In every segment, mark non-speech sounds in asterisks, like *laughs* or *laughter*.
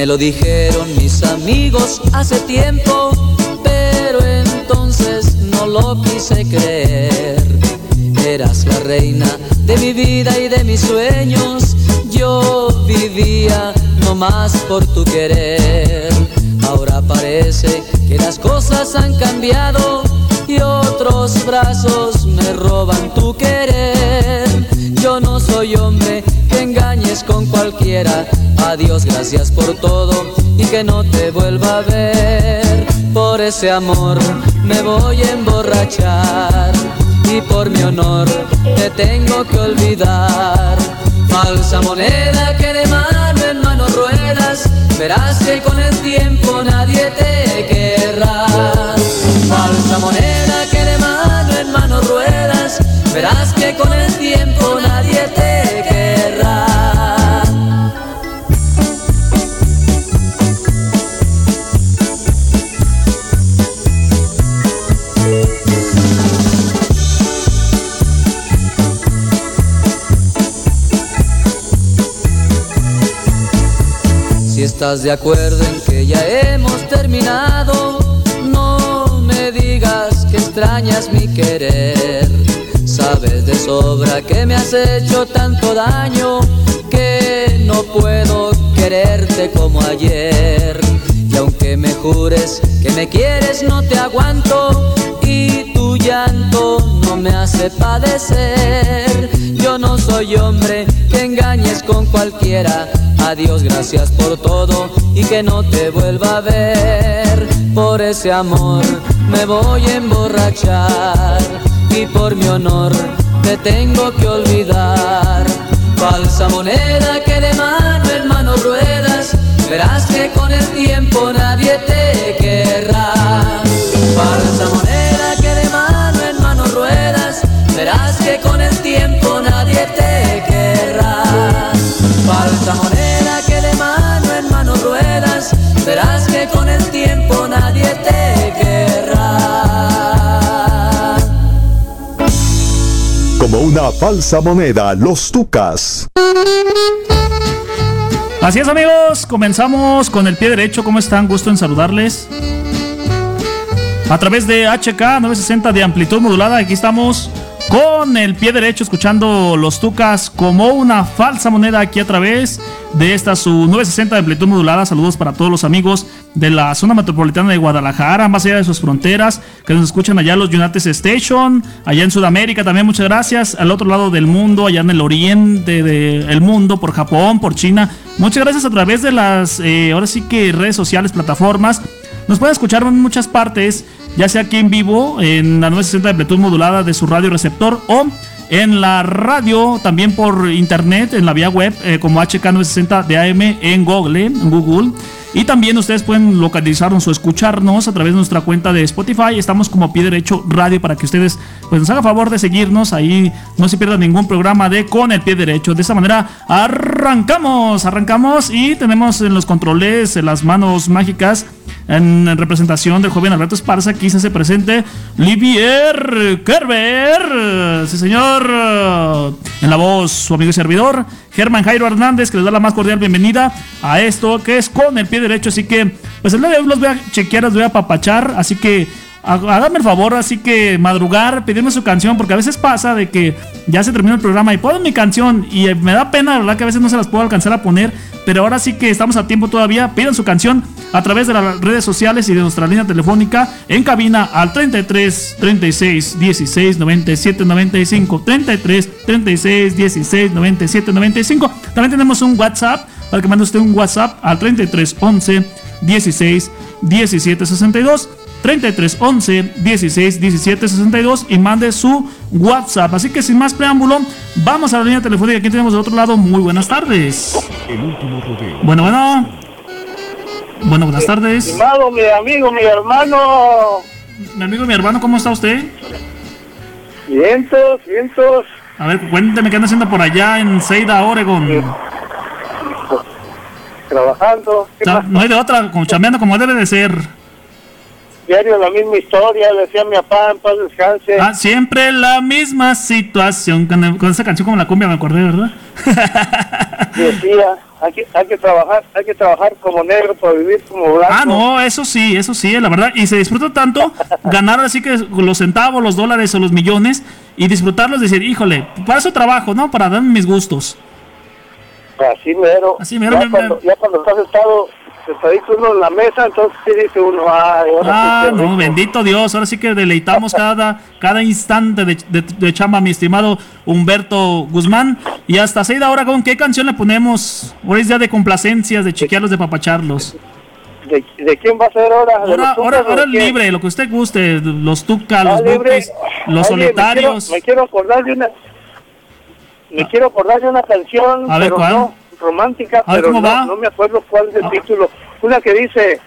Me lo dijeron mis amigos hace tiempo, pero entonces no lo quise creer. Eras la reina de mi vida y de mis sueños. Yo vivía no más por tu querer. Ahora parece que las cosas han cambiado y otros brazos me roban tu querer. Yo no soy hombre que con cualquiera. Adiós, gracias por todo y que no te vuelva a ver. Por ese amor me voy a emborrachar y por mi honor te tengo que olvidar. Falsa moneda que de mano en mano ruedas, verás que con el tiempo nadie te querrá. Falsa moneda que de mano en mano ruedas, verás que con el tiempo nadie estás de acuerdo en que ya hemos terminado, no me digas que extrañas mi querer. Sabes de sobra que me has hecho tanto daño que no puedo quererte como ayer. Y aunque me jures que me quieres, no te aguanto y tu llanto no me hace padecer. Yo no soy hombre con cualquiera. Adiós, gracias por todo y que no te vuelva a ver. Por ese amor me voy a emborrachar y por mi honor te tengo que olvidar. Falsa moneda que de mano en mano ruedas, verás que con el tiempo nadie te querrá. Como una falsa moneda, los tucas. Así es amigos, comenzamos con el pie derecho. ¿Cómo están? Gusto en saludarles. A través de HK 960 de amplitud modulada, aquí estamos con el pie derecho escuchando los tucas como una falsa moneda aquí a través de esta su 960 de amplitud modulada. Saludos para todos los amigos de la zona metropolitana de Guadalajara, más allá de sus fronteras, que nos escuchan allá los United Station, allá en Sudamérica también muchas gracias, al otro lado del mundo, allá en el oriente del mundo, por Japón, por China. Muchas gracias a través de las, eh, ahora sí que redes sociales, plataformas. Nos pueden escuchar en muchas partes, ya sea aquí en vivo, en la 960 de amplitud modulada de su radio receptor o en la radio, también por internet, en la vía web, eh, como HK960 de AM en Google, en Google. Y también ustedes pueden localizarnos o escucharnos a través de nuestra cuenta de Spotify. Estamos como Pie Derecho Radio para que ustedes pues, nos hagan favor de seguirnos. Ahí no se pierda ningún programa de Con el Pie Derecho. De esa manera arrancamos, arrancamos y tenemos en los controles, en las manos mágicas, en representación del joven Alberto Esparza, aquí se presente Livier Kerber. Sí, señor. En la voz, su amigo y servidor, Germán Jairo Hernández, que les da la más cordial bienvenida a esto que es con el pie derecho. Así que, pues el día de hoy los voy a chequear, los voy a papachar. Así que háganme el favor, así que madrugar, pedirme su canción, porque a veces pasa de que ya se termina el programa y puedo mi canción y me da pena, la verdad que a veces no se las puedo alcanzar a poner, pero ahora sí que estamos a tiempo todavía, pidan su canción a través de las redes sociales y de nuestra línea telefónica en cabina al 33 36 16 97 95 33 36 16 97 95 también tenemos un WhatsApp para que mande usted un WhatsApp al 33 11 16 17 62 33 11 16 17 62 y mande su WhatsApp. Así que sin más preámbulo, vamos a la línea telefónica. Aquí tenemos de otro lado. Muy buenas tardes. El último rodeo. Bueno, bueno. Bueno, buenas tardes. Estimado, mi amigo, mi hermano. Mi amigo, mi hermano, ¿cómo está usted? Vientos, vientos. A ver, cuénteme qué anda haciendo por allá en Seida, Oregon. Trabajando. ¿Qué O sea, pasa? no hay de otra, como chambeando como debe de ser. Diario la misma historia, decía mi papá, en paz descanse. Ah, siempre la misma situación. Con, con esa canción como la cumbia me acordé, ¿verdad? *laughs* Decía, hay que, hay que trabajar, hay que trabajar como negro para vivir como blanco. Ah, no, eso sí, eso sí, la verdad. Y se disfruta tanto ganar así que los centavos, los dólares o los millones y disfrutarlos, decir, híjole, para eso trabajo, ¿no? Para darme mis gustos. Así mero. Así mero, ya, me- cuando, me- ya cuando estás sentado, sentadito uno en la mesa, entonces sí dice uno, ay, ahora Ah, sí, no, rico". bendito Dios. Ahora sí que deleitamos cada, cada instante de, de, de chamba, mi estimado Humberto Guzmán. Y hasta Seida Oregon, ¿qué canción le ponemos? Hoy es día de complacencias, de chequearlos, de papacharlos. ¿De, de quién va a ser ahora? ¿De Ahora, ahora, ahora quién? libre, lo que usted guste, los tuca, Ah, los bukis, los Oye, solitarios. Me quiero, me quiero acordar de una. Me quiero acordar de una canción, A ver, pero ¿cuál? no romántica, pero ¿cómo no, me acuerdo cuál es el Ah. título. Una que dice,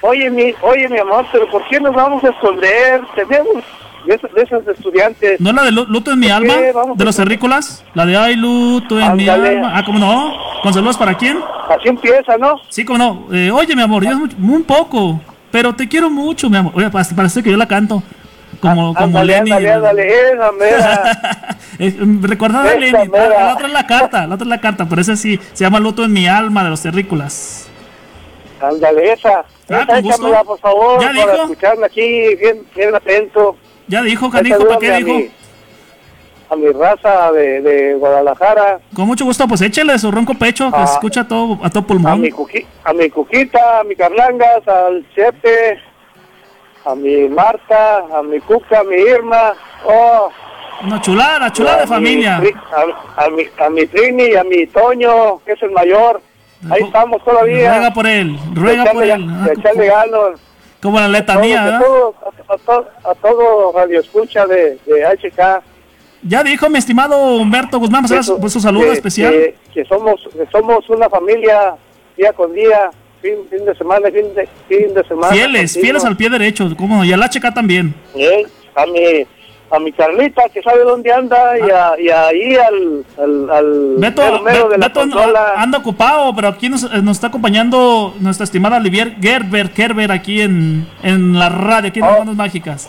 oye mi, oye mi amor, pero ¿por qué nos vamos a esconder? Tenemos de esas, de esas estudiantes. ¿No la de Lu- Luto en mi ¿Por alma? ¿De los terrícolas? La de Ay, Luto en mi alma. Ah, ¿cómo no? ¿Con saludos para quién? Así empieza, ¿no? Sí, ¿cómo no? Eh, oye, mi amor, ya es mucho- un poco, pero te quiero mucho, mi amor. Oye, parece que yo la canto. Como, como ándale, Lenny. ándale, ándale, esa mera. *laughs* Eh, Recordad a Esa Lenny. La, otra es la carta, la otra es la carta, pero esa sí se llama Luto en mi alma de los terrícolas. ándale, esa. Ah, esa échamela, por favor, ¿Ya para dijo? escucharla aquí, bien, bien atento. Ya dijo, canijo, ¿para qué a dijo? mi- A mi raza de, de Guadalajara. Con mucho gusto, pues échele su ronco pecho, que Ah. se escucha a todo, a todo a pulmón. mi, cuqui, a mi Cuquita, a mi Carlangas, al Chepe, a mi Marta, a mi Cuca, a mi Irma, oh, Una chulada, chulada de mi familia. A, a mi, a mi Trini a mi Toño, que es el mayor. Ahí estamos todavía. Ruega por él, ruega por él. echarle *laughs* ganas. Como la letanía, a ¿verdad? todo, a, a todo, a todo radio escucha de, de HK. Ya dijo mi estimado Humberto Guzmán, pues, Eso, ahora pues, su saludo que- especial. Que, que somos que somos una familia día con día, fin, fin de semana, fin de, fin de semana. Fieles, continuo. fieles al pie derecho, como no, y al HK también. Eh, a mi a mi Carlita que sabe dónde anda y, a, y ahí al al, al Beto, mero mero Be- de la Beto consola. anda ocupado, pero aquí nos, nos está acompañando nuestra estimada Olivier Gerber, Gerber aquí en, en la radio, aquí en Oh. las Manos Mágicas.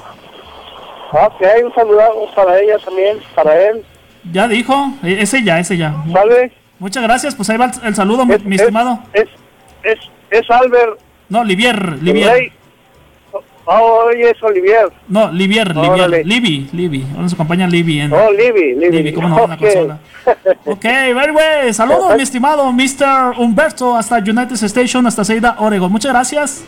Ok, un saludo para ella también, para él, Ya dijo, eh, ese ya, ese ya. ¿sale? Muchas gracias, pues ahí va el, el saludo, mi, Es, mi es- estimado. Es, es, es Albert No, Olivier. Rey. Oh, oye, es Olivier. No, Livier. Livier, Libby, Libby. Ahora nos acompaña Libby en, Oh, Libby, Libby. Libby, ¿cómo no? En la consola. Ok, very well. Saludos, mi estimado Mr. Humberto, hasta United Station, hasta Seida, Oregon. Muchas gracias.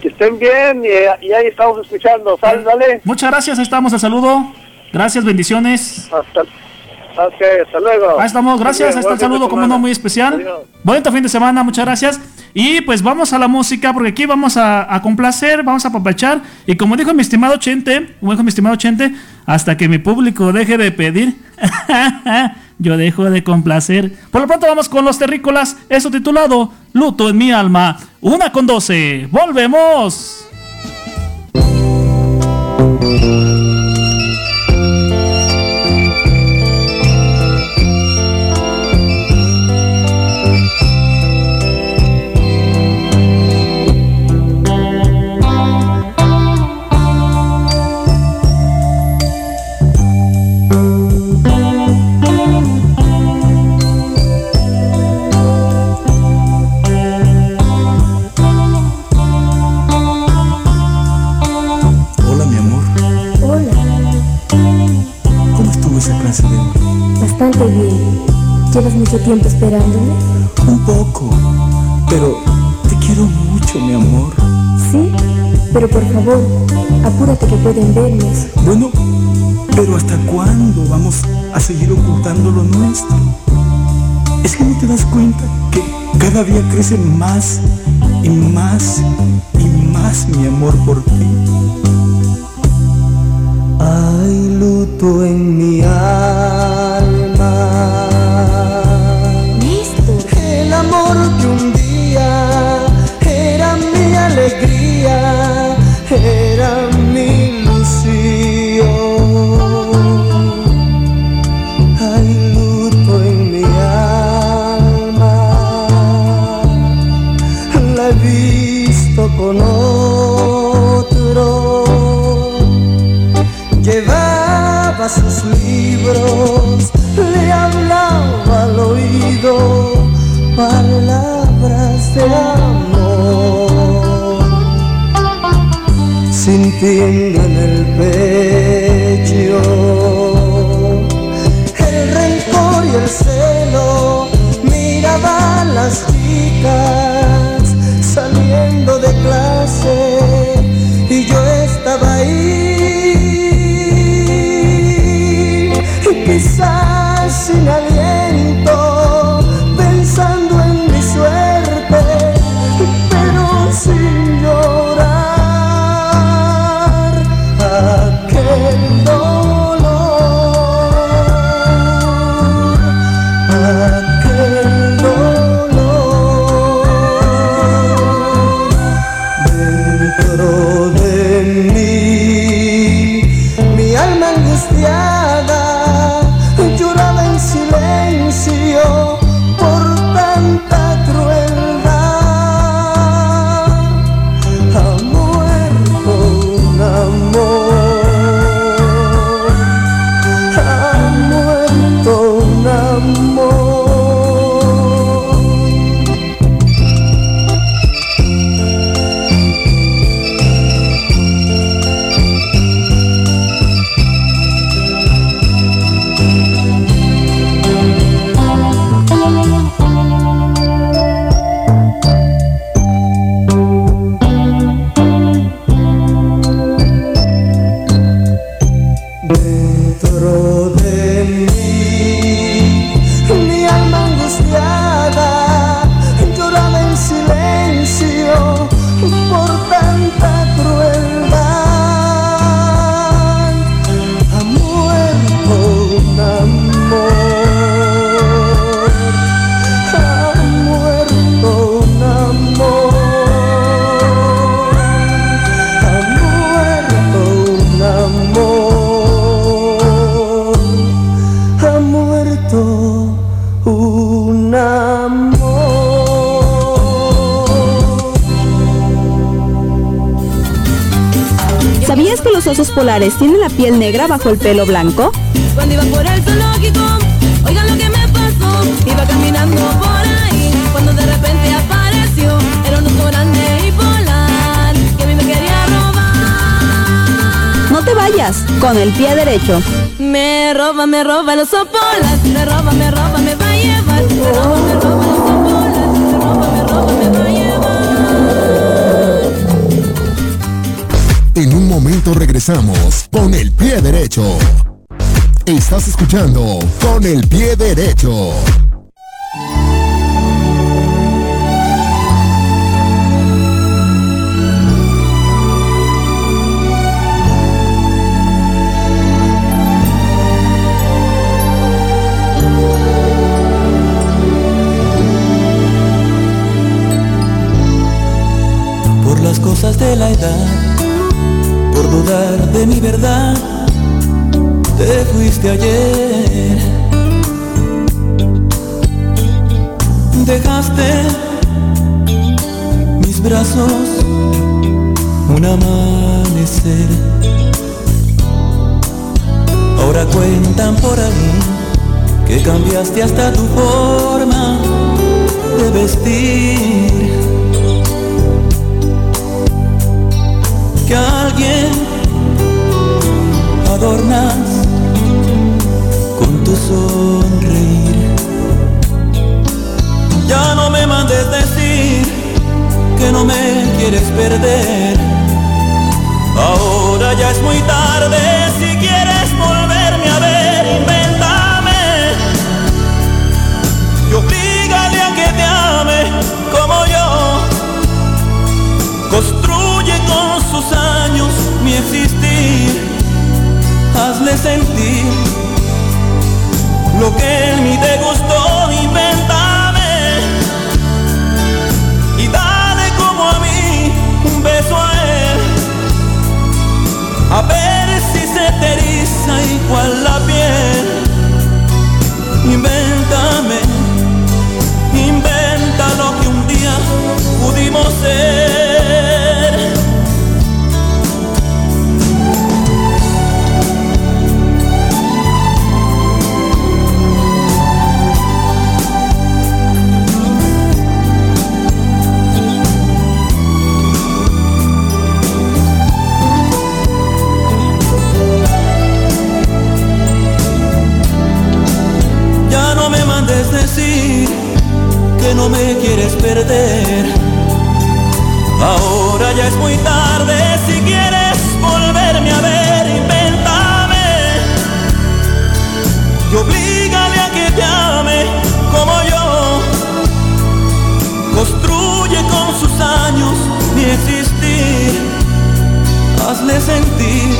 Que estén bien y, y ahí estamos escuchando. Sal, dale. Muchas gracias, ahí estamos, el saludo. Gracias, bendiciones. Hasta, ok, hasta luego. Ahí estamos, gracias, ahí está el saludo, como no, muy especial. Adiós. Bonito fin de semana, muchas gracias. Y pues vamos a la música, porque aquí vamos a, complacer, vamos a apapachar. Y como dijo mi estimado Chente, como dijo mi estimado Chente, hasta que mi público deje de pedir, *laughs* yo dejo de complacer. Por lo pronto vamos con los terrícolas, eso titulado Luto en mi alma. Una con doce, volvemos. ¿Llevas mucho tiempo esperándome? Un poco, pero te quiero mucho, mi amor. Sí, pero por favor, apúrate que pueden vernos. Bueno, pero ¿hasta cuándo vamos a seguir ocultando lo nuestro? Es que no te das cuenta que cada día crecen más y más y más mi amor por ti. Hay luto en mi alma. Los osos polares tienen la piel negra bajo el pelo blanco? Cuando iba por el zoológico, oigan lo que me pasó. Iba caminando por ahí, cuando de repente apareció. Era un oso grande y polar, que a mí me quería robar. No te vayas, con el pie derecho. Me roba, me roba el oso polar. Me roba, me roba, me va a llevar. Me roba, momento regresamos con el pie derecho. Estás escuchando con el pie derecho. Mi verdad, te fuiste ayer. Dejaste mis brazos un amanecer. Ahora cuentan por ahí que cambiaste hasta tu forma de vestir. Quieres perder. Ahora ya es muy tarde perder. Ahora ya es muy tarde si quieres volverme a ver, invéntame. Y oblígale a que te ame como yo. Construye con sus años mi existir. Hazle sentir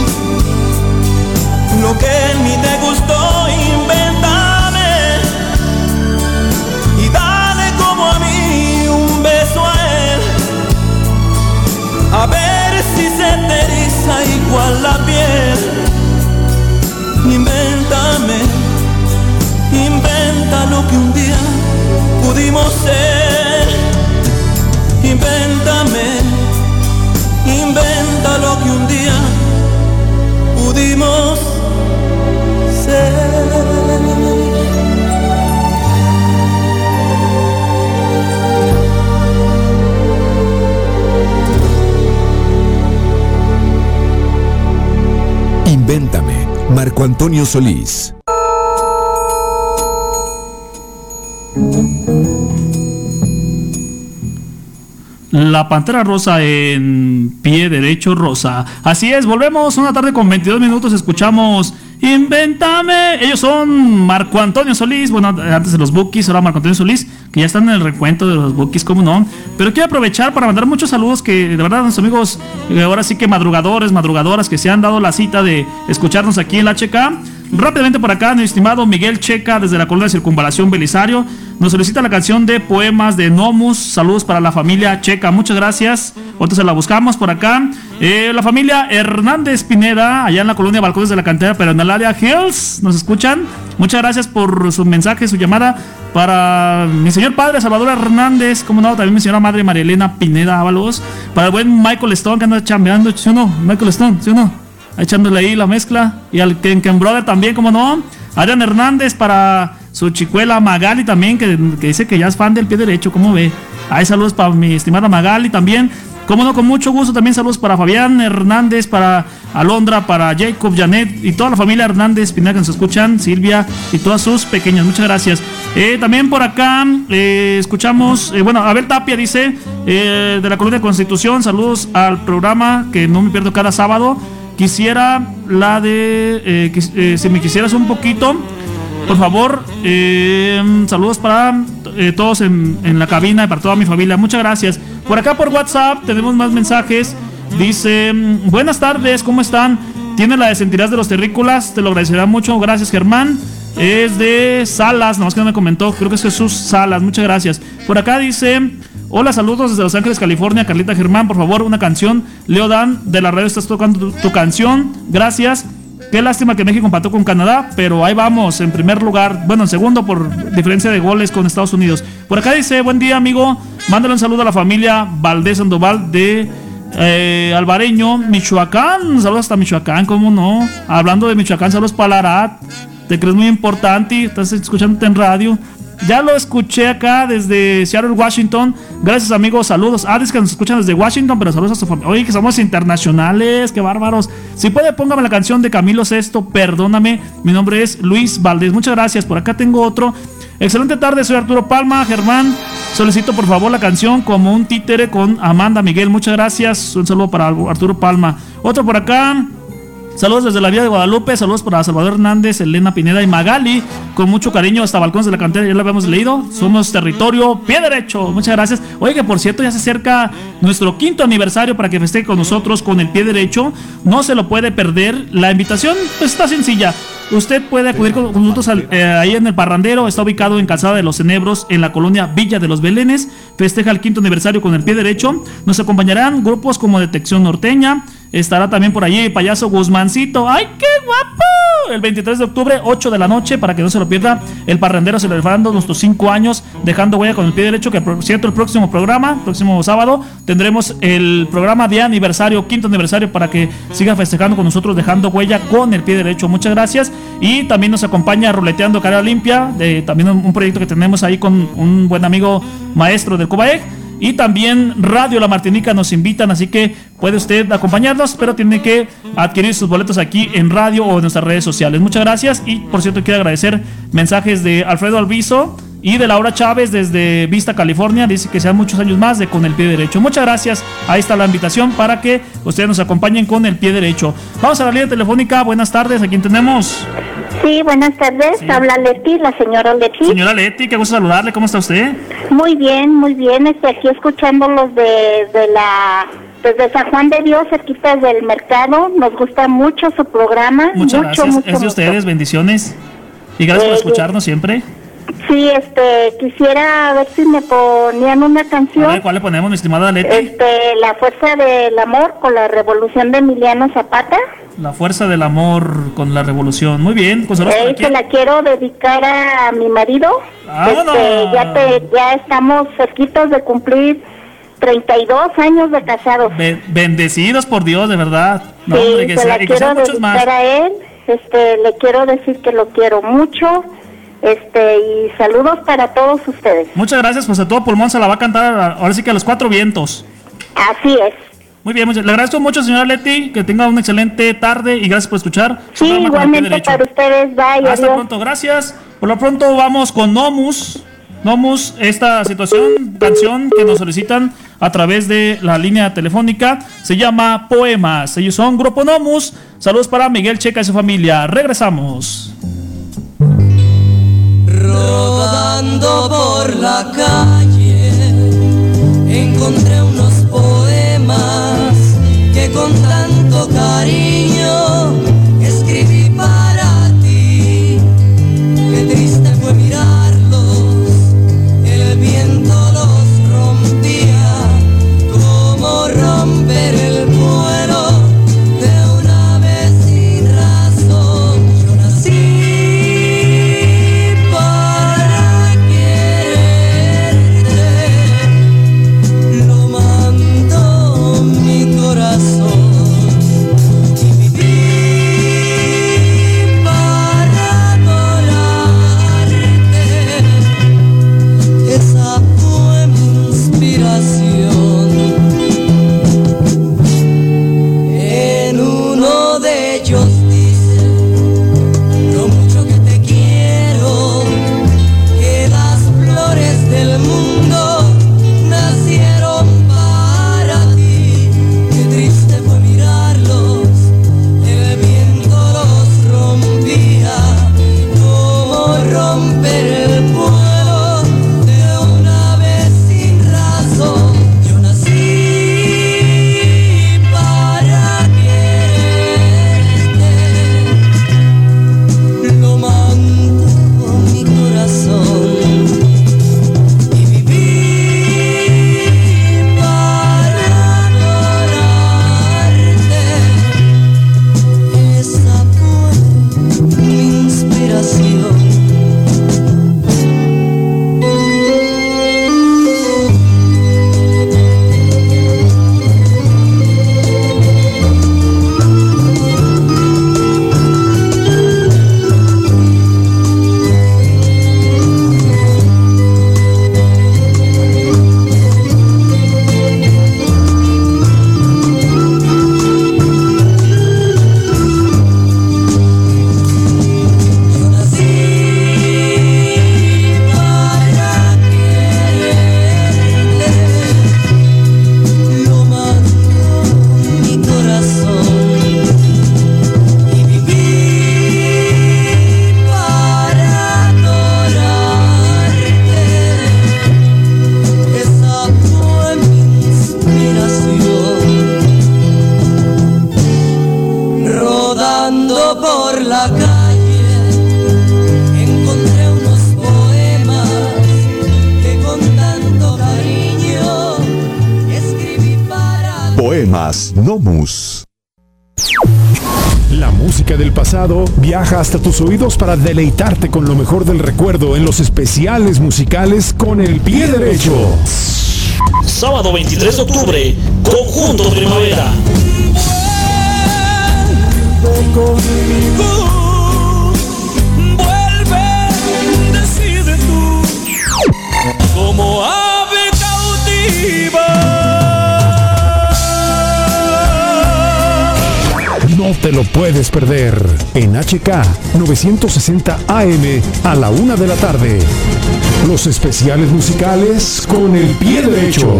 lo que en mí te que un día pudimos ser. Invéntame, inventa lo que un día pudimos ser. Invéntame, Marco Antonio Solís. La Pantera Rosa en pie derecho rosa. Así es, volvemos una tarde con 22 minutos. Escuchamos Invéntame. Ellos son Marco Antonio Solís. Bueno, antes de los Bookies, ahora Marco Antonio Solís, que ya están en el recuento de los Bookies, como no. Pero quiero aprovechar para mandar muchos saludos que de verdad, nuestros amigos, eh, ahora sí que madrugadores, madrugadoras, que se han dado la cita de escucharnos aquí en la HK. Rápidamente por acá, mi estimado Miguel Checa, desde la colonia de Circunvalación Belisario, nos solicita la canción de poemas de Nomus. Saludos para la familia Checa, muchas gracias. Ahorita se la buscamos por acá. Eh, la familia Hernández Pineda, allá en la colonia Balcones de la Cantera, pero en el Hills, nos escuchan. Muchas gracias por su mensaje, su llamada. Para mi señor padre Salvador Hernández, como no, también mi señora madre María Elena Pineda Ábalos. Para el buen Michael Stone que anda chambeando, ¿sí o no? Michael Stone, ¿sí o no? Echándole ahí la mezcla. Y al Ken Brother también, como no. Adrián Hernández para su chicuela Magali también, que, dice que ya es fan del pie derecho, ¿cómo ve? Hay saludos para mi estimada Magali también. Como no, con mucho gusto también saludos para Fabián Hernández, para Alondra, para Jacob, Janet y toda la familia Hernández Pineda que nos escuchan, Silvia y todas sus pequeñas. Muchas gracias. Eh, también por acá eh, escuchamos, eh, bueno, Abel Tapia dice eh, de la Colonia Constitución, saludos al programa que no me pierdo cada sábado. Quisiera la de, eh, quis- eh, si me quisieras un poquito, por favor, eh, saludos para eh, todos en, en la cabina y para toda mi familia. Muchas gracias. Por acá por WhatsApp tenemos más mensajes. Dice, buenas tardes, ¿cómo están? Tiene la de Sentirás de los Terrícolas, te lo agradecerá mucho. Gracias, Germán. Es de Salas, nomás que no me comentó, creo que es Jesús Salas, muchas gracias. Por acá dice, hola, saludos desde Los Ángeles, California, Carlita Germán, por favor, una canción. Leo Dan, de la radio estás tocando tu, canción, gracias. Qué lástima que México empató con Canadá, pero ahí vamos, en primer lugar, bueno, en segundo por diferencia de goles con Estados Unidos. Por acá dice, buen día amigo, mándale un saludo a la familia Valdés Sandoval de eh, Alvareño, Michoacán, saludos hasta Michoacán, ¿cómo no? Hablando de Michoacán, saludos para Larat, te crees muy importante, estás escuchándote en radio. Ya lo escuché acá desde Seattle, Washington. Gracias, amigos. Saludos. Ah, es que nos escuchan desde Washington, pero saludos a su familia. Oye, que somos internacionales. Qué bárbaros. Si puede, póngame la canción de Camilo Sesto. Perdóname. Mi nombre es Luis Valdés. Muchas gracias. Por acá tengo otro. Excelente tarde. Soy Arturo Palma. Germán, solicito por favor la canción como un títere con Amanda Miguel. Muchas gracias. Un saludo para Arturo Palma. Otro por acá. Saludos desde la Vía de Guadalupe. Saludos para Salvador Hernández, Elena Pineda y Magali. Con mucho cariño hasta Balcones de la Cantera. Ya lo habíamos leído. Somos territorio pie derecho. Muchas gracias. Oye, que por cierto ya se acerca nuestro quinto aniversario para que festeje con nosotros con el pie derecho. No se lo puede perder. La invitación pues, está sencilla. Usted puede acudir con nosotros al- eh, ahí en el Parrandero. Está ubicado en Calzada de los Cenebros, en la colonia Villa de los Belénes. Festeja el quinto aniversario con el pie derecho. Nos acompañarán grupos como Detección Norteña. Estará también por allí Payaso Guzmancito. ¡Ay, qué guapo! El 23 de octubre, 8 de la noche, para que no se lo pierda. El Parrandero celebrando nuestros 5 años, dejando huella con el pie derecho. Que por cierto, el próximo programa, próximo sábado, tendremos el programa de aniversario, quinto aniversario, para que siga festejando con nosotros, dejando huella con el pie derecho. Muchas gracias. Y también nos acompaña Ruleteando Cara Limpia, también un proyecto que tenemos ahí con un buen amigo maestro del Cubaec. Y también Radio La Martinica nos invitan, así que puede usted acompañarnos, pero tiene que adquirir sus boletos aquí en radio o en nuestras redes sociales. Muchas gracias y por cierto quiero agradecer mensajes de Alfredo Alviso y de Laura Chávez desde Vista, California. Dice que sean muchos años más de Con el Pie Derecho. Muchas gracias. Ahí está la invitación para que ustedes nos acompañen con el pie derecho. Vamos a la línea telefónica. Buenas tardes. ¿A quién tenemos? Sí, buenas tardes. Habla Leti, la señora Leti. Señora Leti, qué gusto saludarle. ¿Cómo está usted? Muy bien, muy bien. Estoy aquí escuchándolos de, de la desde San Juan de Dios, cerquita del mercado. Nos gusta mucho su programa. Muchas mucho, gracias. mucho, es de mucho. ustedes. Bendiciones. Y gracias por Eh, escucharnos siempre. Sí, este, quisiera ver si me ponían una A canción. ver, ¿cuál le ponemos, mi estimada Leti? Este, La Fuerza del Amor con la Revolución de Emiliano Zapata. La fuerza del amor con la revolución. Muy bien. Pues para Eh, se la quiero dedicar a mi marido. ¡Vámonos! Este, ya, te- ya estamos cerquitos de cumplir 32 años de casados. Be- bendecidos por Dios, de verdad. No, Sí, hombre, que se sea- la que quiero muchos más. dedicar a él. Este, le quiero decir que lo quiero mucho. Este, y saludos para todos ustedes. Muchas gracias, pues a todo pulmón se la va a cantar ahora sí que a los cuatro vientos. Así es. Muy bien, le agradezco mucho, señora Leti, que tenga una excelente tarde y gracias por escuchar. Sí, igualmente para ustedes. Bye, Hasta adiós. pronto, gracias. Por lo pronto vamos con Nomus. Nomus, esta situación, canción que nos solicitan a través de la línea telefónica, se llama Poemas. Ellos son Grupo Nomus. Saludos para Miguel Checa y su familia. Regresamos. Rodando por la calle encontré unos poemas que con tanto cariño hasta tus oídos para deleitarte con lo mejor del recuerdo en los especiales musicales con el pie derecho. Sábado 23 de octubre, Conjunto Primavera. conmigo. Vuelve, decide tú. Como ave cautiva. No te lo puedes perder en HK 960 AM a la una de la tarde. Los especiales musicales con el pie derecho.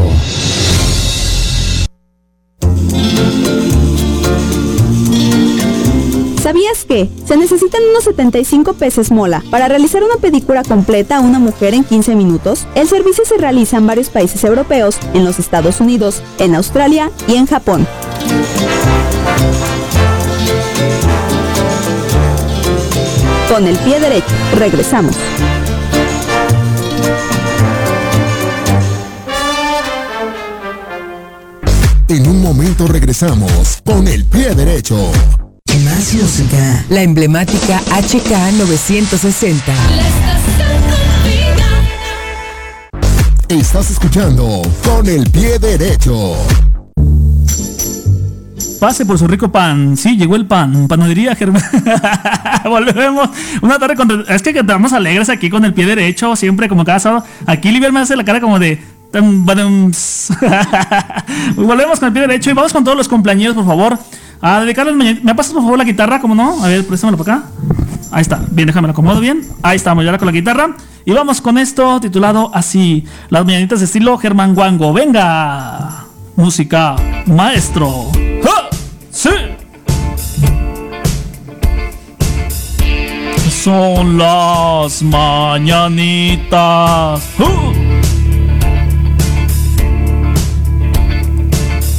¿Sabías que se necesitan unos 75 peces mola para realizar una pedicura completa a una mujer en 15 minutos? El servicio se realiza en varios países europeos, en los Estados Unidos, en Australia y en Japón. Con el pie derecho, regresamos. En un momento regresamos con el pie derecho. Más música. La emblemática HK 960. Estás escuchando con el pie derecho. Pase por su rico pan. Sí, llegó el pan. Panadería Germán. *laughs* Volvemos. Una tarde con. Es que estamos alegres aquí con el pie derecho. Siempre como cada sábado. Aquí Liber me hace la cara como de. *laughs* Volvemos con el pie derecho y vamos con todos los compañeros, por favor. A dedicarles. ¿Me pasas por favor la guitarra? ¿Cómo no? A ver, préstamela por acá. Ahí está. Bien, déjame la acomodo bien. Ahí estamos, ya con la guitarra. Y vamos con esto titulado así: Las mañanitas de estilo Germán Guango. Venga. Música, maestro. ¡Sí! Son las mañanitas. ¡Uh!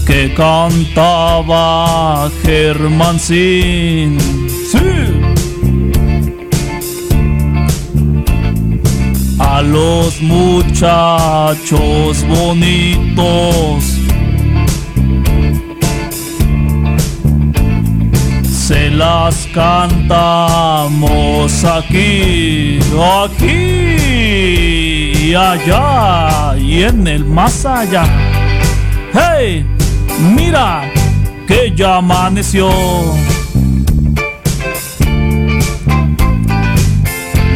que cantaba Germán Sin. Sí. A los muchachos bonitos se las cantamos aquí, aquí y allá y en el más allá. ¡Hey! Mira que ya amaneció.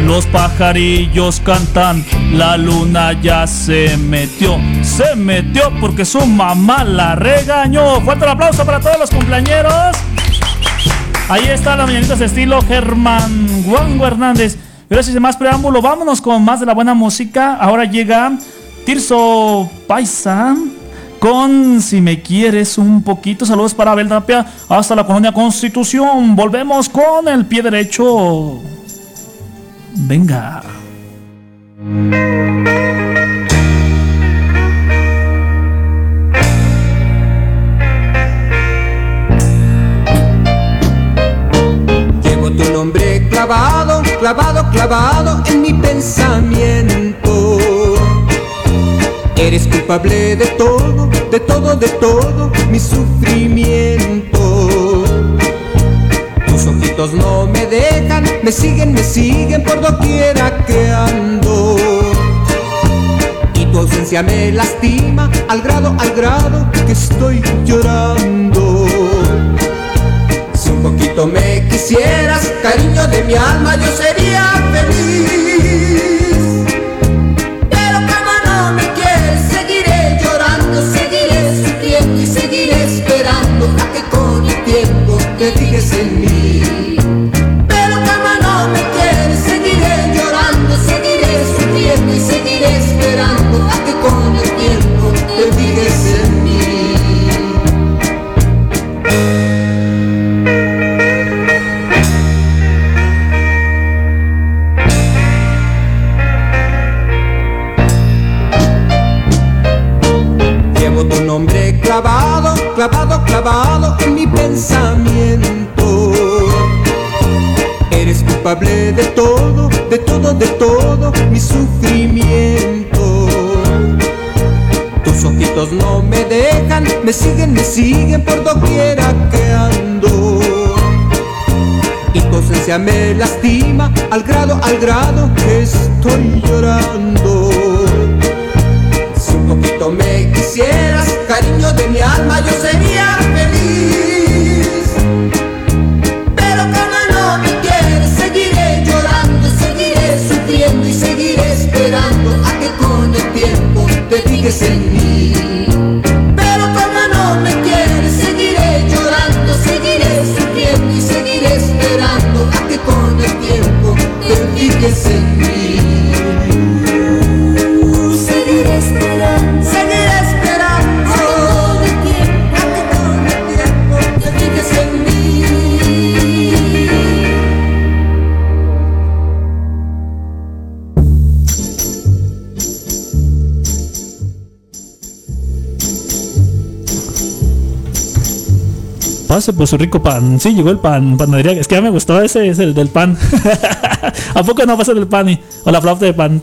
Los pajarillos cantan, la luna ya se metió. Se metió porque su mamá la regañó. Fuerte el aplauso para todos los cumpleañeros. Ahí está la mañanitas de estilo Germán Guango Hernández. Gracias de más preámbulo, vámonos con más de la buena música. Ahora llega Tirso Paisa con Si me quieres un poquito. Saludos para Abel Tapia hasta la colonia Constitución. Volvemos con el pie derecho. Venga. Clavado, clavado, en mi pensamiento. Eres culpable de todo, de todo, de todo mi sufrimiento. Tus ojitos no me dejan, me siguen, me siguen por doquiera que ando. Y tu ausencia me lastima al grado, al grado que estoy llorando. Poquito me quisieras, cariño de mi alma, yo sería feliz. De todo, mi sufrimiento. Tus ojitos no me dejan, me siguen, me siguen por doquiera que ando. Y tu me lastima al grado, al grado que estoy llorando. Si un poquito me quisieras, cariño de mi alma, yo sería Por su rico pan. Sí, llegó el pan, panadería. Es que ya me gustó ese, es el del pan. *laughs* ¿A poco no pasa del pan? y- O la flauta de pan.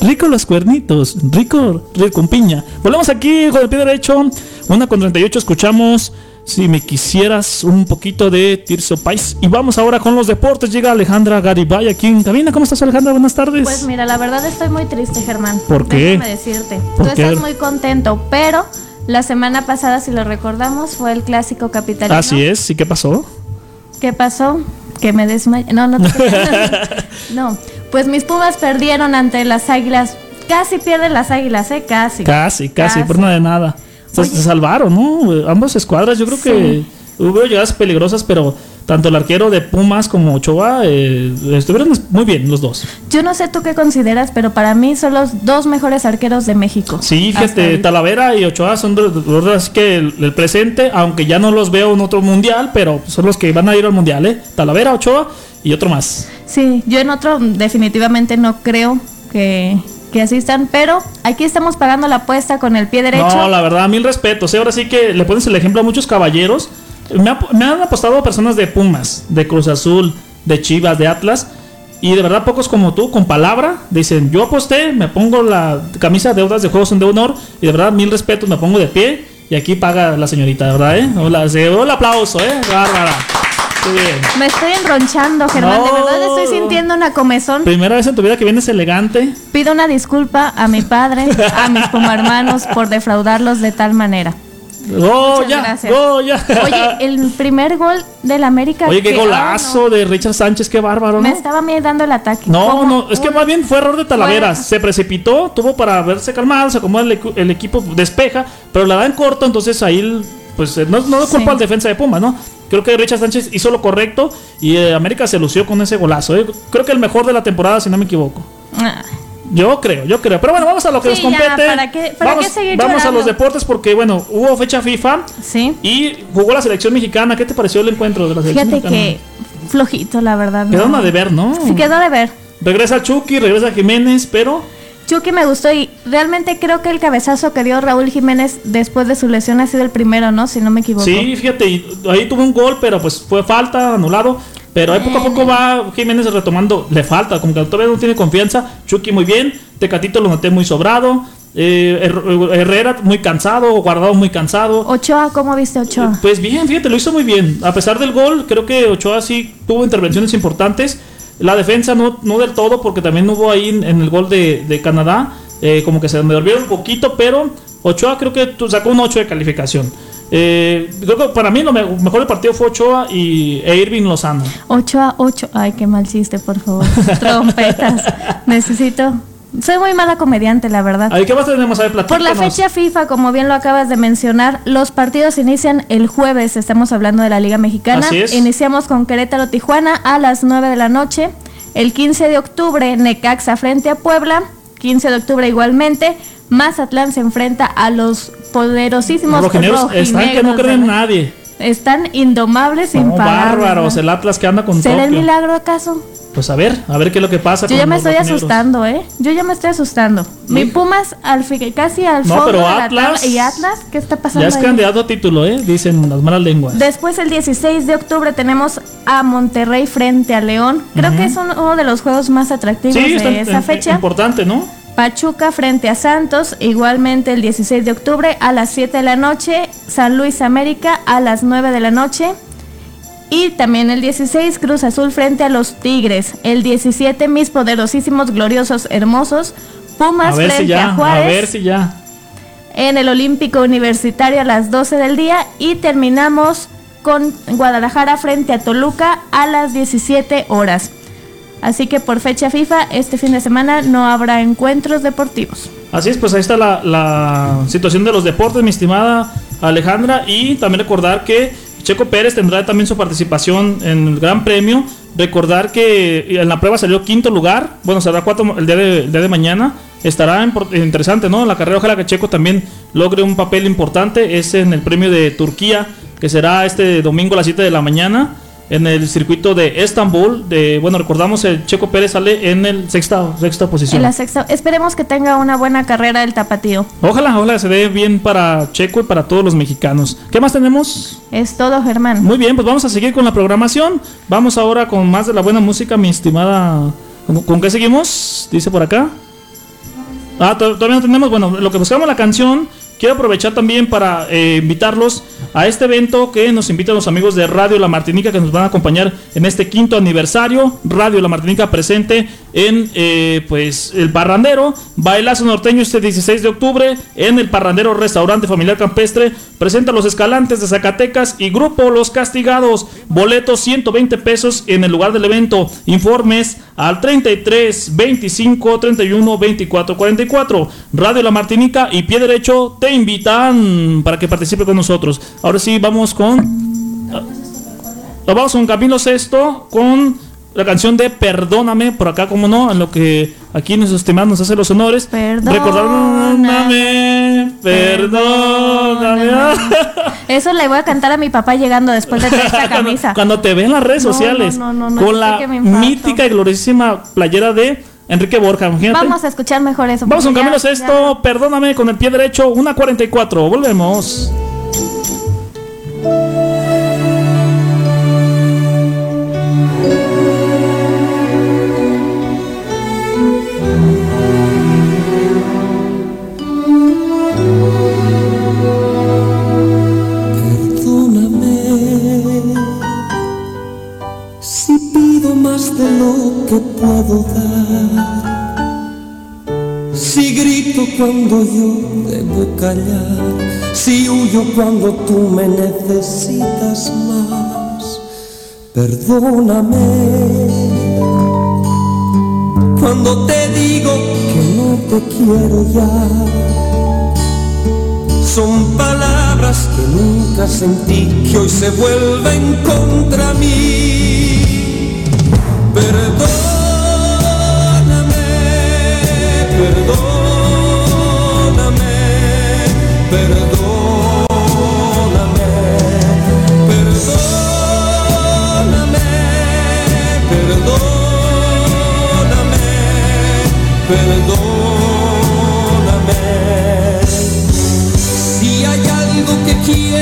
Rico los cuernitos. Rico, rico con piña. Volvemos aquí con el pie derecho. Una con 38 escuchamos. Si me quisieras un poquito de Tirso Pais. Y vamos ahora con los deportes. Llega Alejandra Garibay aquí en cabina. ¿Cómo estás, Alejandra? Buenas tardes. Pues mira, la verdad estoy muy triste, Germán. ¿Por qué? Déjame decirte. ¿Por Tú qué? estás muy contento, pero la semana pasada, si lo recordamos, fue el clásico capitalino. Así es. ¿Y qué pasó? ¿Qué pasó? Que me desmayé. No, no te *laughs* *laughs* No, pues mis Pumas perdieron ante las Águilas. Casi pierden las Águilas, ¿eh? Casi. Casi, casi, por nada de nada. Se salvaron, ¿no? Ambas escuadras, yo creo que hubo llegadas peligrosas, pero tanto el arquero de Pumas como Ochoa eh, estuvieron muy bien los dos. Yo no sé tú qué consideras, pero para mí son los dos mejores arqueros de México. Sí, fíjate. Talavera y Ochoa son de- así que el, el presente, aunque ya no los veo en otro mundial, pero son los que van a ir al mundial, ¿eh? Talavera, Ochoa y otro más. Sí, yo en otro definitivamente no creo que, que asistan, pero aquí estamos pagando la apuesta con el pie derecho. No, la verdad, mil respetos. ¿eh? Ahora sí que le pones el ejemplo a muchos caballeros. Me, ha- me han apostado personas de Pumas, de Cruz Azul, de Chivas, de Atlas. Y de verdad, pocos como tú, con palabra, dicen: Yo aposté, me pongo la camisa de deudas de juegos son de honor. Y de verdad, mil respetos, me pongo de pie. Y aquí paga la señorita, de verdad, ¿eh? Hola, se el aplauso, ¿eh? Bárbara. Bien. Me estoy enronchando, Germán. De verdad estoy sintiendo una comezón. Primera vez en tu vida que vienes elegante. Pido una disculpa a mi padre, a mis como hermanos por defraudarlos de tal manera. ¡Goya! ¡Goya! Oye, el primer gol del América. Oye, qué golazo de Richard Sánchez, qué bárbaro, ¿no? Me estaba dando el ataque. No, ¿Cómo? no, es que más bien fue error de Talavera. Se precipitó, tuvo para verse calmado, se acomoda el, equipo, despeja, pero la da en corto, entonces ahí, pues eh, no, no culpa al defensa de Puma, ¿no? Creo que Richard Sánchez hizo lo correcto y eh, América se lució con ese golazo. ¿eh? Creo que el mejor de la temporada, si no me equivoco. Ah, Yo creo, yo creo. Pero bueno, vamos a lo que nos compete. ¿para qué- para vamos qué vamos a los deportes porque, bueno, hubo fecha FIFA. Sí. Y jugó la selección mexicana. ¿Qué te pareció el encuentro de la selección Fíjate mexicana? que flojito, la verdad. Quedaron no. a deber, ¿no? Sí, quedó de ver. Regresa Chucky, regresa Jiménez, pero Chucky me gustó y realmente creo que el cabezazo que dio Raúl Jiménez después de su lesión ha sido el primero, ¿no? Si no me equivoco. Sí, fíjate, ahí tuvo un gol, pero pues fue falta, anulado. Pero ahí poco a poco va Jiménez retomando. Le falta, como que todavía no tiene confianza. Chucky muy bien. Tecatito lo noté muy sobrado. eh, Her- Herrera muy cansado. Guardado muy cansado. Ochoa, ¿cómo viste Ochoa? Pues bien, fíjate, lo hizo muy bien. A pesar del gol, creo que Ochoa sí tuvo intervenciones importantes. La defensa no, no del todo, porque también hubo ahí en, en el gol de, de Canadá, eh, como que se me olvidó un poquito, pero Ochoa creo que sacó un 8 de calificación. Eh, creo que para mí lo me- mejor del partido fue Ochoa y, e Irving Lozano. Ochoa, ocho. Ay, qué mal chiste, por favor. *laughs* Trompetas. Necesito. Soy muy mala comediante, la verdad. Ahí, ¿Qué más tenemos? A ver, Por la fecha FIFA, como bien lo acabas de mencionar, los partidos inician el jueves. Estamos hablando de la Liga Mexicana. Así es. Iniciamos con Querétaro Tijuana a las 9 de la noche. El 15 de octubre, Necaxa frente a Puebla. 15 de octubre igualmente. Mazatlán se enfrenta a los poderosísimos Rojineros están que no rojinegros creen en nadie. Están indomables, No, imparables. bárbaros. El Atlas que anda con ¿Será el Tokio. milagro acaso? Pues a ver, a ver qué es lo que pasa. Yo con ya me los estoy rojinegros. asustando, ¿eh? Yo ya me estoy asustando. Mi Pumas al casi al No, fondo pero de la Atlas- tabla. ¿Y Atlas? ¿Qué está pasando Ya es ahí? candidato a título, ¿eh? Dicen las malas lenguas. Después el 16 de octubre tenemos a Monterrey frente a León. Creo Ujú. que es uno de los juegos más atractivos Sí, está de esa im- fecha. importante, ¿no? Pachuca frente a Santos, igualmente el 16 de octubre a las 7 de la noche. San Luis América a las 9 de la noche. Y también el 16 Cruz Azul frente a los Tigres. El 17 mis poderosísimos, gloriosos, hermosos. Pumas A ver frente si ya, a a Juárez ver si ya. en el Olímpico Universitario a las 12 del día y terminamos con Guadalajara frente a Toluca a las 17 horas. Así que por fecha FIFA este fin de semana no habrá encuentros deportivos. Así es, pues ahí está la, situación de los deportes, mi estimada Alejandra. Y también recordar que Checo Pérez tendrá también su participación en el Gran Premio. Recordar que en la prueba salió quinto lugar. Bueno, será cuatro el día de, mañana. Estará impor- interesante, ¿no? La carrera, ojalá que Checo también logre un papel importante. Es en el premio de Turquía, que será este domingo a las 7 de la mañana. En el circuito de Estambul. De, bueno, recordamos el Checo Pérez sale en el sexta, sexta posición. En la sexta, esperemos que tenga una buena carrera el tapatío. Ojalá, ojalá se dé bien para Checo y para todos los mexicanos. ¿Qué más tenemos? Es todo, Germán. Muy bien, pues vamos a seguir con la programación. Vamos ahora con más de la buena música, mi estimada. ¿Con, con qué seguimos? Dice por acá. Ah, to- todavía no tenemos. Bueno, lo que buscamos la canción. Quiero aprovechar también para eh, invitarlos a este evento que nos invitan los amigos de Radio La Martinica que nos van a acompañar en este quinto aniversario. Radio La Martinica presente en eh, pues el Parrandero, Bailazo Norteño este 16 de octubre en el Parrandero Restaurante Familiar Campestre. Presenta Los Escalantes de Zacatecas y Grupo Los Castigados. Boletos 120 pesos en el lugar del evento. Informes al 33 25 31 24 44. Radio La Martinica y Pie Derecho te invitan para que participe con nosotros. Ahora sí, vamos con. ah, Vamos con Camilo Sexto con la canción de Perdóname, por acá, como no, en lo que aquí nuestro estimado nos hace los honores. Perdóname, perdóname. Eso le voy a cantar a mi papá llegando después de esta *laughs* camisa. Cuando te ve en las redes No, sociales no, no, no, con la mítica y gloriosísima playera de Enrique Borja. imagínate. Vamos a escuchar mejor eso. Vamos con Camilo ya- Sexto, perdóname con el pie derecho, una 44. Volvemos. Pido más de lo que puedo dar. Si grito cuando yo debo callar, si huyo cuando tú me necesitas más. Perdóname cuando te digo que no te quiero ya. Son palabras que nunca sentí, que hoy se vuelven contra mí. Perdóname, perdóname, perdóname, perdóname, perdóname, perdóname. Si hay algo que quiero,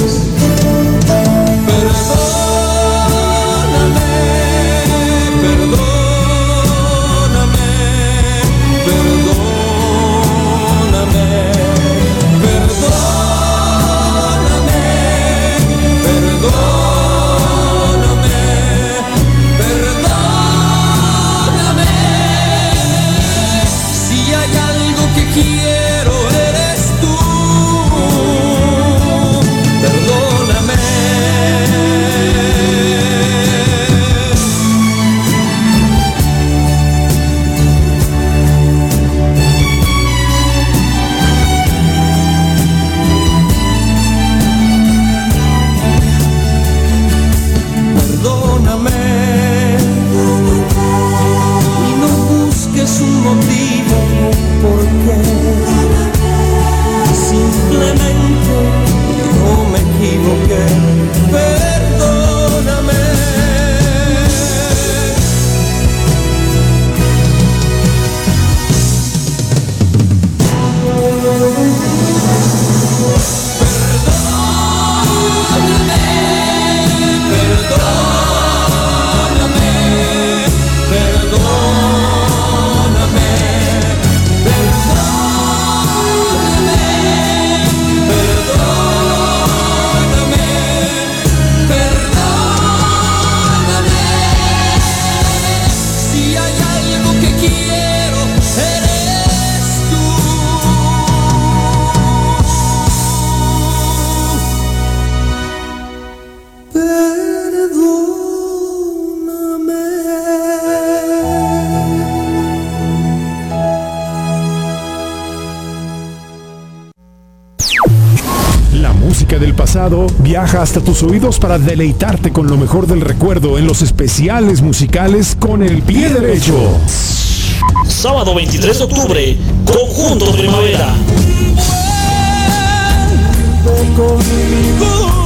Viaja hasta tus oídos para deleitarte con lo mejor del recuerdo en los especiales musicales con el pie derecho. Sábado 23 de octubre, Conjunto Primavera. conmigo,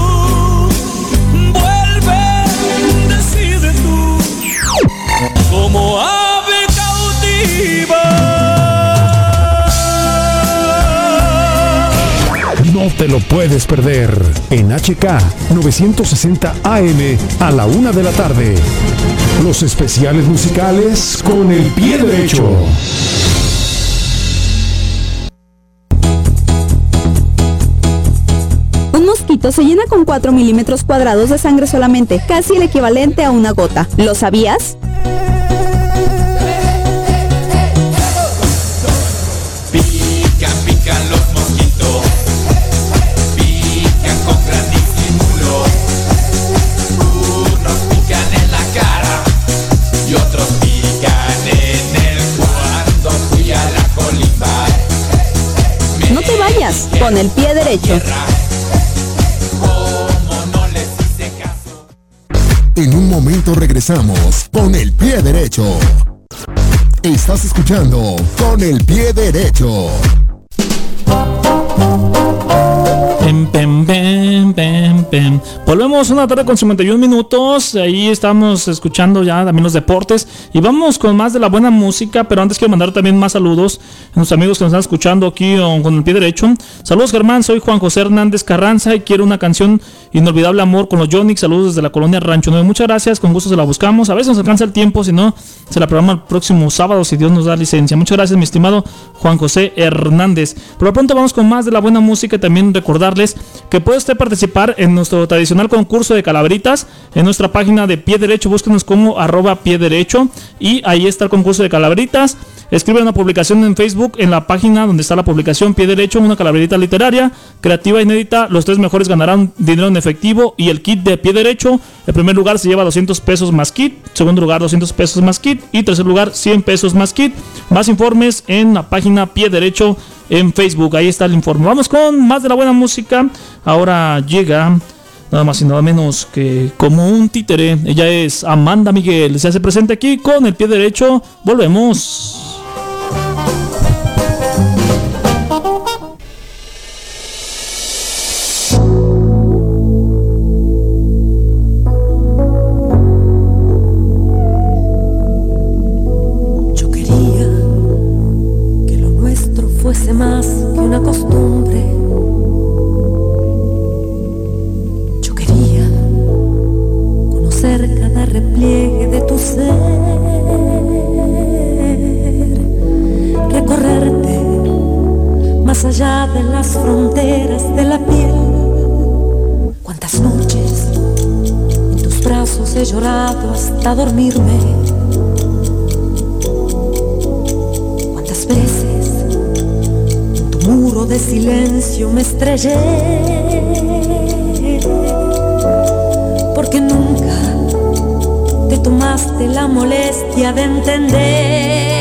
Te lo puedes perder en HK 960 AM a la una de la tarde. Los especiales musicales con el pie derecho. Un mosquito se llena con 4 milímetros cuadrados de sangre solamente, casi el equivalente a una gota. ¿Lo sabías? Con el pie derecho. En un momento regresamos con el pie derecho. Estás escuchando con el pie derecho. Pem. Volvemos una tarde con 51 minutos. Ahí estamos escuchando ya también los deportes. Y vamos con más de la buena música. Pero antes quiero mandar también más saludos a nuestros amigos que nos están escuchando aquí con el pie derecho. Saludos, Germán. Soy Juan José Hernández Carranza y quiero una canción Inolvidable Amor con los Yonix. Saludos desde la colonia Rancho 9. Muchas gracias. Con gusto se la buscamos. A veces nos alcanza el tiempo. Si no, se la programa el próximo sábado si Dios nos da licencia. Muchas gracias, mi estimado Juan José Hernández. Por lo pronto vamos con más de la buena música también recordarles que puede usted participar en nuestro tradicional concurso de calabritas en nuestra página de pie derecho. Búsquenos como arroba pie derecho y ahí está el concurso de calabritas. Escribe una publicación en Facebook en la página donde está la publicación pie derecho, una calaverita literaria, creativa, inédita. Los tres mejores ganarán dinero en efectivo y el kit de pie derecho. El primer lugar se lleva 200 pesos más kit, segundo lugar 200 pesos más kit y tercer lugar 100 pesos más kit. Más informes en la página pie derecho en Facebook. Ahí está el informe. Vamos con más de la buena música. Ahora llega nada más y nada menos que como un títere. Ella es Amanda Miguel. Se hace presente aquí con el pie derecho. Volvemos. Las fronteras de la piel. Cuántas noches en tus brazos he llorado hasta dormirme. Cuántas veces tu muro de silencio me estrellé. Porque nunca te tomaste la molestia de entender.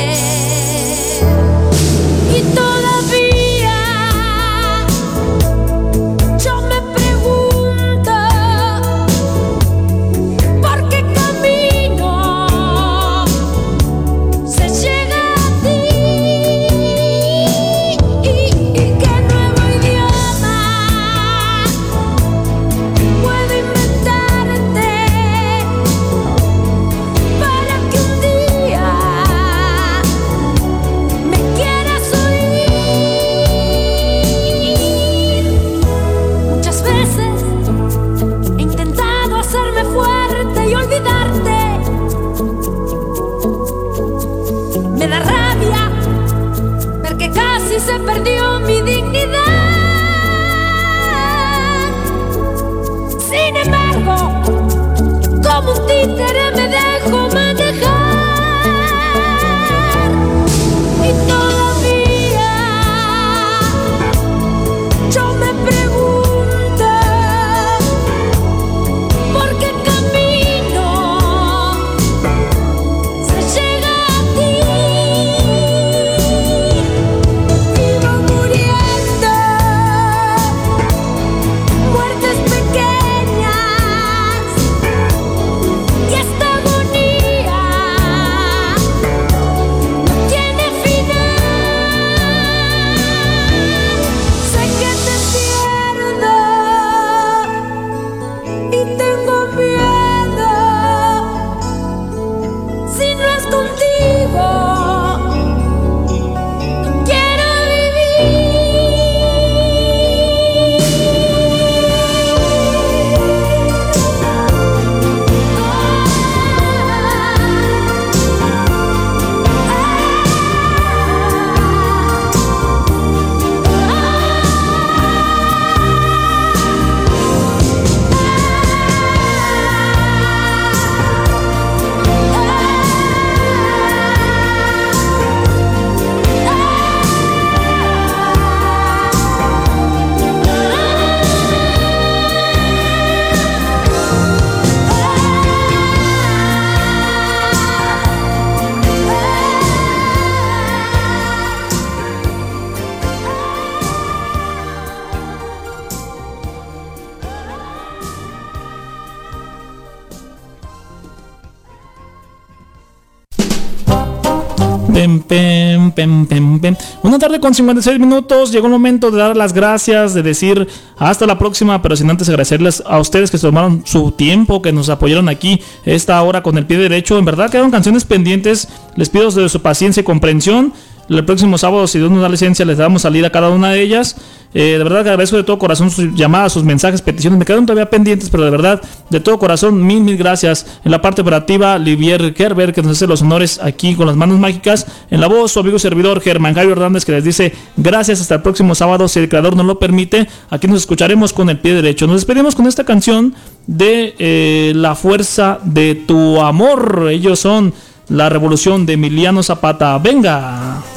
Una tarde con 56 minutos. Llegó el momento de dar las gracias, de decir hasta la próxima, pero sin antes agradecerles a ustedes que se tomaron su tiempo, que nos apoyaron aquí esta hora con el pie derecho. En verdad quedaron canciones pendientes. Les pido de su paciencia y comprensión. El próximo sábado, si Dios nos da licencia, les damos salida a cada una de ellas. Eh, de verdad que agradezco de todo corazón sus llamadas, sus mensajes, peticiones. Me quedaron todavía pendientes, pero de verdad, de todo corazón, mil, mil gracias. En la parte operativa, Livier Kerber, que nos hace los honores aquí con las manos mágicas. En la voz, su amigo servidor, Germán Javier Hernández, que les dice gracias hasta el próximo sábado, si el creador nos lo permite. Aquí nos escucharemos con el pie derecho. Nos despedimos con esta canción de eh, La fuerza de tu amor. Ellos son la revolución de Emiliano Zapata. Venga.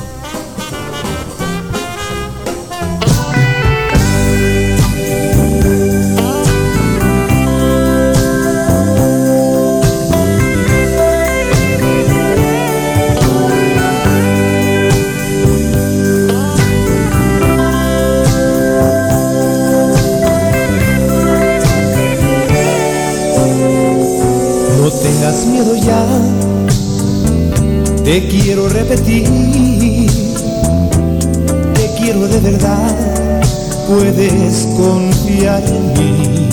Te quiero repetir, te quiero de verdad, puedes confiar en mí.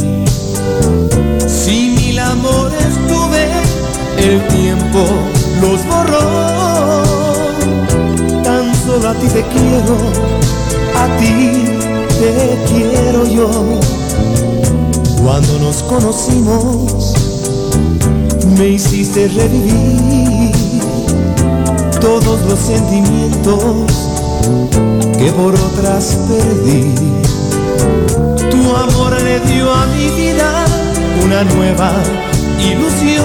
Si mil amores tuve, el tiempo los borró, tan solo a ti te quiero, a ti te quiero yo. Cuando nos conocimos, me hiciste revivir todos los sentimientos que por otras perdí. Tu amor le dio a mi vida una nueva ilusión,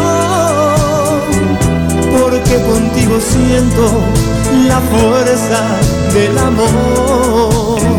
porque contigo siento la fuerza del amor.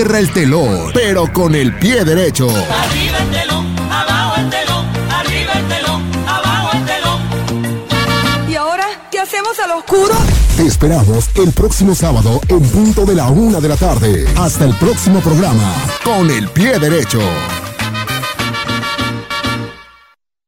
Cierra el telón, pero con el pie derecho. Arriba el telón, abajo el telón, arriba el telón, abajo el telón. ¿Y ahora qué hacemos al oscuro? Te esperamos el próximo sábado en punto de la una de la tarde. Hasta el próximo programa, con el pie derecho.